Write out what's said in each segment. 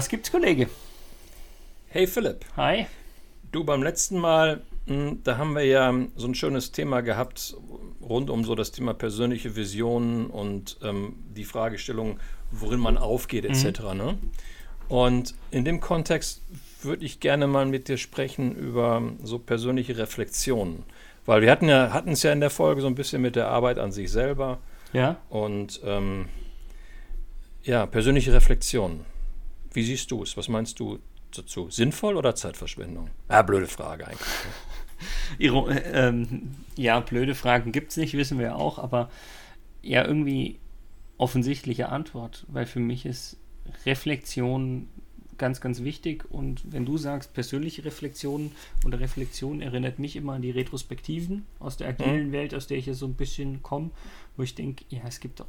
Was gibt's, Kollege? Hey Philipp. Hi. Du, beim letzten Mal, hm, da haben wir ja so ein schönes Thema gehabt rund um so das Thema persönliche Visionen und ähm, die Fragestellung, worin man aufgeht etc. Mhm. Ne? Und in dem Kontext würde ich gerne mal mit dir sprechen über so persönliche Reflexionen. Weil wir hatten ja, hatten es ja in der Folge so ein bisschen mit der Arbeit an sich selber. Ja. Und ähm, ja, persönliche Reflexionen. Wie siehst du es? Was meinst du dazu? Sinnvoll oder Zeitverschwendung? Ah, blöde Frage eigentlich. Iro ähm, ja, blöde Fragen gibt es nicht, wissen wir auch, aber ja, irgendwie offensichtliche Antwort, weil für mich ist Reflexion ganz, ganz wichtig. Und wenn du sagst, persönliche Reflexion oder Reflexion erinnert mich immer an die Retrospektiven aus der agilen mhm. Welt, aus der ich ja so ein bisschen komme, wo ich denke, ja, es gibt auch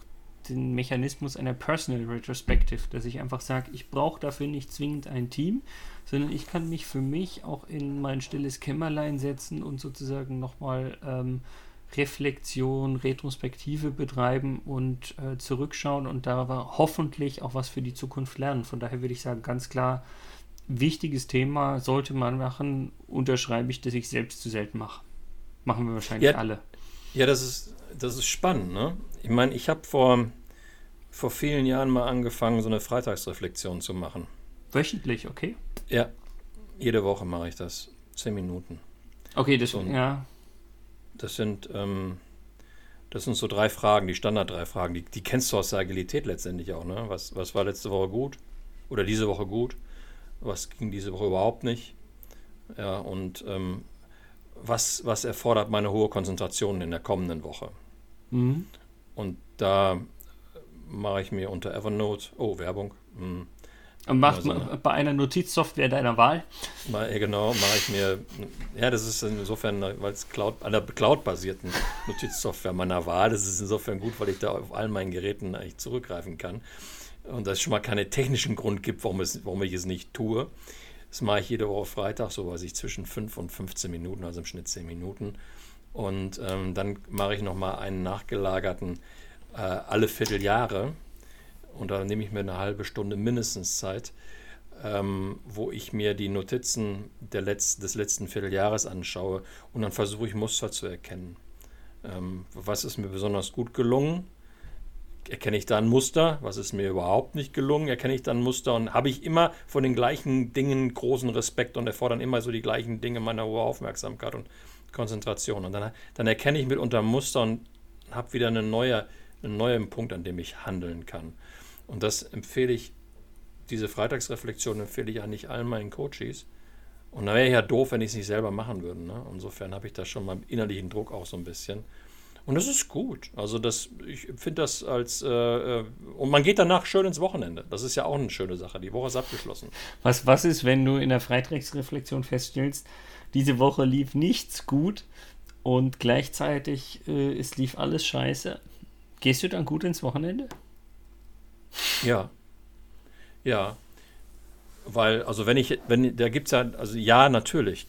den Mechanismus einer Personal Retrospective, dass ich einfach sage, ich brauche dafür nicht zwingend ein Team, sondern ich kann mich für mich auch in mein stilles Kämmerlein setzen und sozusagen nochmal ähm, Reflexion, Retrospektive betreiben und äh, zurückschauen und da hoffentlich auch was für die Zukunft lernen. Von daher würde ich sagen, ganz klar, wichtiges Thema sollte man machen, unterschreibe ich, dass ich selbst zu selten mache. Machen wir wahrscheinlich ja, alle. Ja, das ist, das ist spannend. Ne? Ich meine, ich habe vor, vor vielen Jahren mal angefangen, so eine Freitagsreflexion zu machen. Wöchentlich, okay? Ja, jede Woche mache ich das. Zehn Minuten. Okay, das, so, ja. Das sind, ähm, das sind so drei Fragen, die Standard drei Fragen. Die, die kennst du aus der Agilität letztendlich auch. Ne? Was, was war letzte Woche gut? Oder diese Woche gut? Was ging diese Woche überhaupt nicht? Ja, und ähm, was, was erfordert meine hohe Konzentration in der kommenden Woche? Mhm. Und da mache ich mir unter Evernote, oh, Werbung. Mh, und macht also, bei einer Notizsoftware deiner Wahl? Mal, genau, mache ich mir, ja, das ist insofern, weil es Cloud, der Cloud-basierten Notizsoftware meiner Wahl, das ist insofern gut, weil ich da auf allen meinen Geräten eigentlich zurückgreifen kann. Und dass es schon mal keinen technischen Grund gibt, warum, es, warum ich es nicht tue. Das mache ich jede Woche Freitag, so weiß ich, zwischen 5 und 15 Minuten, also im Schnitt 10 Minuten. Und ähm, dann mache ich nochmal einen nachgelagerten äh, alle Vierteljahre und da nehme ich mir eine halbe Stunde mindestens Zeit, ähm, wo ich mir die Notizen Letz-, des letzten Vierteljahres anschaue und dann versuche ich Muster zu erkennen. Ähm, was ist mir besonders gut gelungen? Erkenne ich da ein Muster? Was ist mir überhaupt nicht gelungen? Erkenne ich da ein Muster? Und habe ich immer von den gleichen Dingen großen Respekt und erfordern immer so die gleichen Dinge meiner hohe Aufmerksamkeit und Konzentration. Und dann, dann erkenne ich mitunter Muster und habe wieder eine neue, einen neuen Punkt, an dem ich handeln kann. Und das empfehle ich, diese Freitagsreflexion empfehle ich eigentlich allen meinen Coaches. Und da wäre ja doof, wenn ich es nicht selber machen würde. Ne? Insofern habe ich da schon mal innerlichen Druck auch so ein bisschen. Und das ist gut. Also das, ich finde das als äh, äh, und man geht danach schön ins Wochenende. Das ist ja auch eine schöne Sache. Die Woche ist abgeschlossen. Was, was ist, wenn du in der Freitagsreflexion feststellst, diese Woche lief nichts gut und gleichzeitig äh, es lief alles scheiße? Gehst du dann gut ins Wochenende? Ja. Ja. Weil, also wenn ich, wenn, da gibt es ja, also ja, natürlich.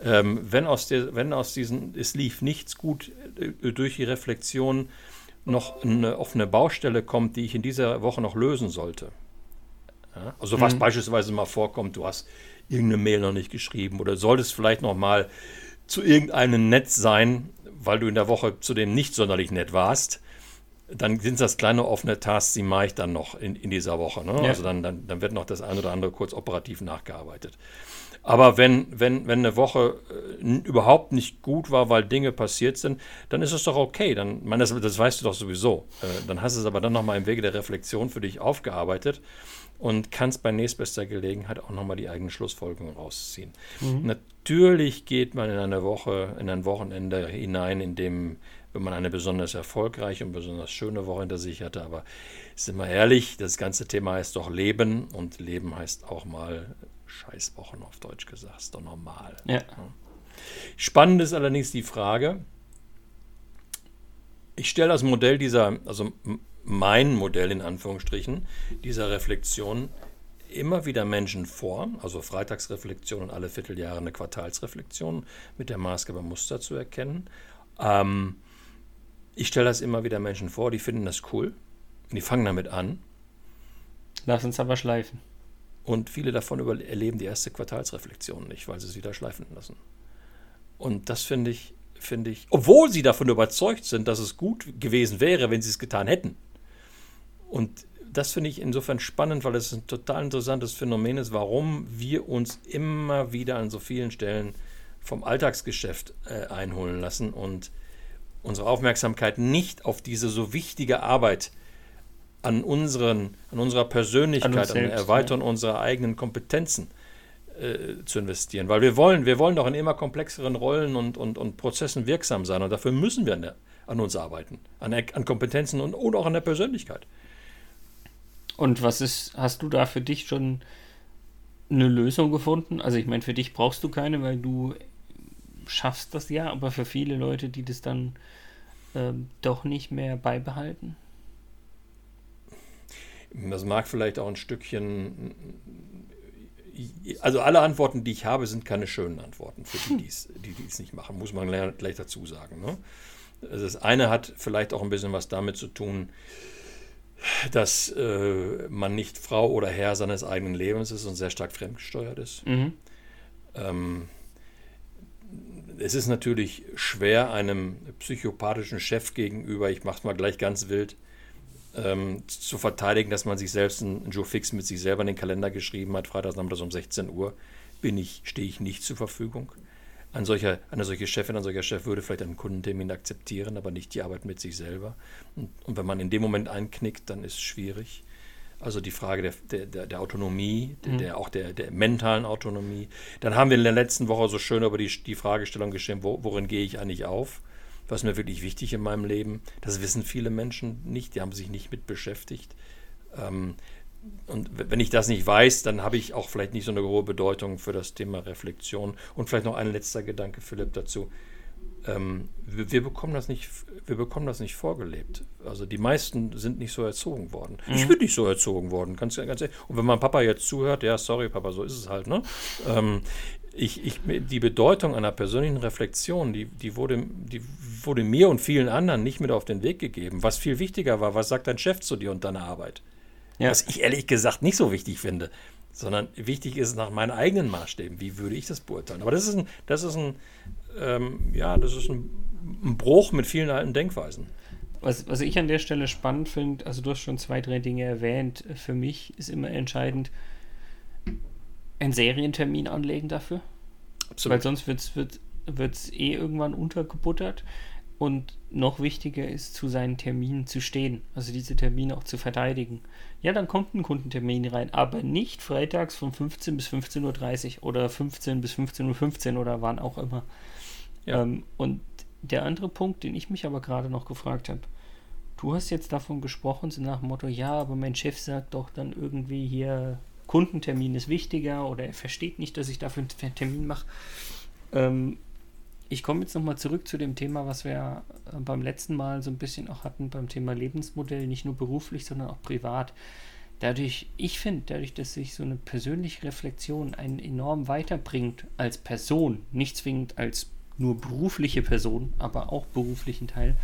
Ähm, wenn, aus der, wenn aus diesen, es lief nichts gut äh, durch die Reflexion noch eine offene Baustelle kommt, die ich in dieser Woche noch lösen sollte. Ja? Also was mhm. beispielsweise mal vorkommt, du hast irgendeine Mail noch nicht geschrieben oder solltest vielleicht noch mal zu irgendeinem nett sein, weil du in der Woche zu dem nicht sonderlich nett warst dann sind das kleine offene Tasks, die mache ich dann noch in, in dieser Woche. Ne? Ja. Also dann, dann, dann wird noch das eine oder andere kurz operativ nachgearbeitet. Aber wenn, wenn, wenn eine Woche äh, überhaupt nicht gut war, weil Dinge passiert sind, dann ist es doch okay. Dann, man, das, das weißt du doch sowieso. Äh, dann hast du es aber dann nochmal im Wege der Reflexion für dich aufgearbeitet und kannst bei nächstbester Gelegenheit auch nochmal die eigenen Schlussfolgerungen rausziehen. Mhm. Natürlich geht man in eine Woche, in ein Wochenende hinein, in dem wenn man eine besonders erfolgreiche und besonders schöne Woche hinter sich hatte. Aber sind wir ehrlich, das ganze Thema heißt doch Leben und Leben heißt auch mal Scheißwochen auf Deutsch gesagt. Ist doch normal. Ja. Spannend ist allerdings die Frage, ich stelle das Modell dieser, also mein Modell in Anführungsstrichen, dieser Reflexion immer wieder Menschen vor, also Freitagsreflexion und alle Vierteljahre eine Quartalsreflexion mit der Maßgabe Muster zu erkennen. Ähm, ich stelle das immer wieder Menschen vor, die finden das cool. Und die fangen damit an. Lass uns aber schleifen. Und viele davon erleben die erste Quartalsreflexion nicht, weil sie es wieder schleifen lassen. Und das finde ich, finde ich, obwohl sie davon überzeugt sind, dass es gut gewesen wäre, wenn sie es getan hätten. Und das finde ich insofern spannend, weil es ein total interessantes Phänomen ist, warum wir uns immer wieder an so vielen Stellen vom Alltagsgeschäft äh, einholen lassen und unsere Aufmerksamkeit nicht auf diese so wichtige Arbeit an, unseren, an unserer Persönlichkeit, an, selbst, an der Erweiterung ja. unserer eigenen Kompetenzen äh, zu investieren. Weil wir wollen, wir wollen doch in immer komplexeren Rollen und, und, und Prozessen wirksam sein und dafür müssen wir an, der, an uns arbeiten, an, an Kompetenzen und, und auch an der Persönlichkeit. Und was ist, hast du da für dich schon eine Lösung gefunden? Also ich meine, für dich brauchst du keine, weil du schaffst das ja, aber für viele Leute, die das dann ähm, doch nicht mehr beibehalten? Das mag vielleicht auch ein Stückchen. Also alle Antworten, die ich habe, sind keine schönen Antworten für die, die es nicht machen, muss man gleich dazu sagen. Ne? Also das eine hat vielleicht auch ein bisschen was damit zu tun, dass äh, man nicht Frau oder Herr seines eigenen Lebens ist und sehr stark fremdgesteuert ist. Mhm. Ähm, es ist natürlich schwer, einem psychopathischen Chef gegenüber, ich mache es mal gleich ganz wild, ähm, zu verteidigen, dass man sich selbst einen Joe Fix mit sich selber in den Kalender geschrieben hat, freitags nachmittags um 16 Uhr, bin ich, stehe ich nicht zur Verfügung. Ein solcher, eine solche Chefin, ein solcher Chef würde vielleicht einen Kundentermin akzeptieren, aber nicht die Arbeit mit sich selber. Und, und wenn man in dem Moment einknickt, dann ist es schwierig. Also die Frage der, der, der Autonomie, mhm. der, auch der, der mentalen Autonomie. Dann haben wir in der letzten Woche so schön über die, die Fragestellung gestellt, wo, worin gehe ich eigentlich auf? Was ist mir wirklich wichtig in meinem Leben? Das wissen viele Menschen nicht, die haben sich nicht mit beschäftigt. Ähm, und wenn ich das nicht weiß, dann habe ich auch vielleicht nicht so eine hohe Bedeutung für das Thema Reflexion. Und vielleicht noch ein letzter Gedanke, Philipp, dazu. Ähm, wir, wir, bekommen das nicht, wir bekommen das nicht vorgelebt. Also die meisten sind nicht so erzogen worden. Mhm. Ich bin nicht so erzogen worden, ganz, ganz ehrlich. Und wenn mein Papa jetzt zuhört, ja, sorry, Papa, so ist es halt, ne? Ähm, ich, ich, die Bedeutung einer persönlichen Reflexion, die, die, wurde, die wurde mir und vielen anderen nicht mit auf den Weg gegeben. Was viel wichtiger war, was sagt dein Chef zu dir und deiner Arbeit? Ja. Was ich ehrlich gesagt nicht so wichtig finde, sondern wichtig ist nach meinen eigenen Maßstäben. Wie würde ich das beurteilen? Aber das ist ein, das ist ein, ähm, ja, das ist ein, ein, Bruch mit vielen alten Denkweisen. Was, was ich an der Stelle spannend finde, also du hast schon zwei, drei Dinge erwähnt. Für mich ist immer entscheidend, einen Serientermin anlegen dafür. Absolut. Weil sonst wird es eh irgendwann untergebuttert. Und noch wichtiger ist, zu seinen Terminen zu stehen, also diese Termine auch zu verteidigen. Ja, dann kommt ein Kundentermin rein, aber nicht freitags von 15 bis 15.30 Uhr oder 15 bis 15.15 Uhr 15 oder wann auch immer. Ja. Ähm, und der andere Punkt, den ich mich aber gerade noch gefragt habe, du hast jetzt davon gesprochen, so nach dem Motto, ja, aber mein Chef sagt doch dann irgendwie hier, Kundentermin ist wichtiger oder er versteht nicht, dass ich dafür einen Termin mache. Ähm, ich komme jetzt nochmal zurück zu dem Thema, was wir äh, beim letzten Mal so ein bisschen auch hatten, beim Thema Lebensmodell, nicht nur beruflich, sondern auch privat. Dadurch, ich finde, dadurch, dass sich so eine persönliche Reflexion einen enorm weiterbringt als Person, nicht zwingend als nur berufliche Person, aber auch beruflichen Teil,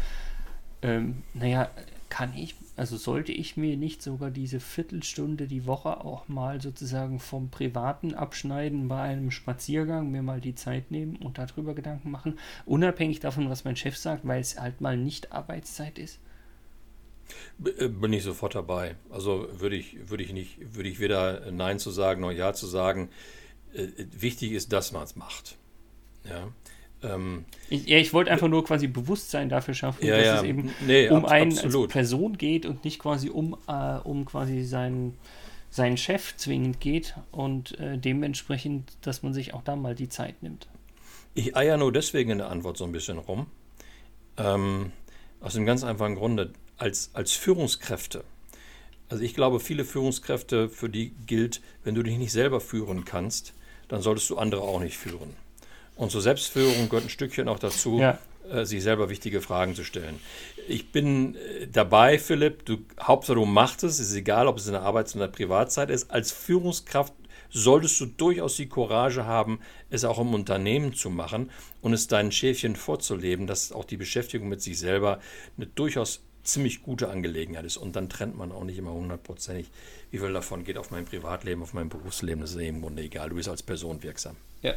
ähm, naja, kann ich, also sollte ich mir nicht sogar diese Viertelstunde die Woche auch mal sozusagen vom Privaten abschneiden bei einem Spaziergang, mir mal die Zeit nehmen und darüber Gedanken machen, unabhängig davon, was mein Chef sagt, weil es halt mal nicht Arbeitszeit ist? Äh, bin ich sofort dabei. Also würde ich, würde ich nicht, würde ich weder Nein zu sagen noch Ja zu sagen. Äh, wichtig ist, dass man es macht. Ja. Ähm, ich, ja, ich wollte einfach nur quasi Bewusstsein dafür schaffen, ja, dass ja, es eben nee, um einen absolut. als Person geht und nicht quasi um, äh, um quasi seinen, seinen Chef zwingend geht und äh, dementsprechend, dass man sich auch da mal die Zeit nimmt. Ich eier nur deswegen in der Antwort so ein bisschen rum. Ähm, aus dem ganz einfachen Grunde, als, als Führungskräfte. Also ich glaube, viele Führungskräfte, für die gilt, wenn du dich nicht selber führen kannst, dann solltest du andere auch nicht führen. Und zur Selbstführung gehört ein Stückchen auch dazu, ja. äh, sich selber wichtige Fragen zu stellen. Ich bin äh, dabei, Philipp, du, Hauptsache du machst es, ist egal, ob es in der Arbeits- oder der Privatzeit ist. Als Führungskraft solltest du durchaus die Courage haben, es auch im Unternehmen zu machen und es deinen Schäfchen vorzuleben, dass auch die Beschäftigung mit sich selber eine durchaus ziemlich gute Angelegenheit ist. Und dann trennt man auch nicht immer hundertprozentig, wie viel davon geht auf mein Privatleben, auf mein Berufsleben. Das ist eben im Grunde egal. Du bist als Person wirksam. Ja.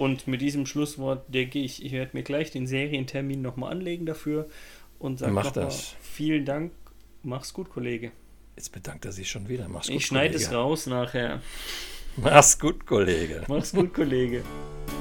Und mit diesem Schlusswort denke ich, ich werde mir gleich den Serientermin nochmal anlegen dafür und sage das. vielen Dank. Mach's gut, Kollege. Jetzt bedankt er sich schon wieder. Mach's gut, Ich schneide es raus nachher. Mach's gut, Kollege. Mach's gut, Kollege.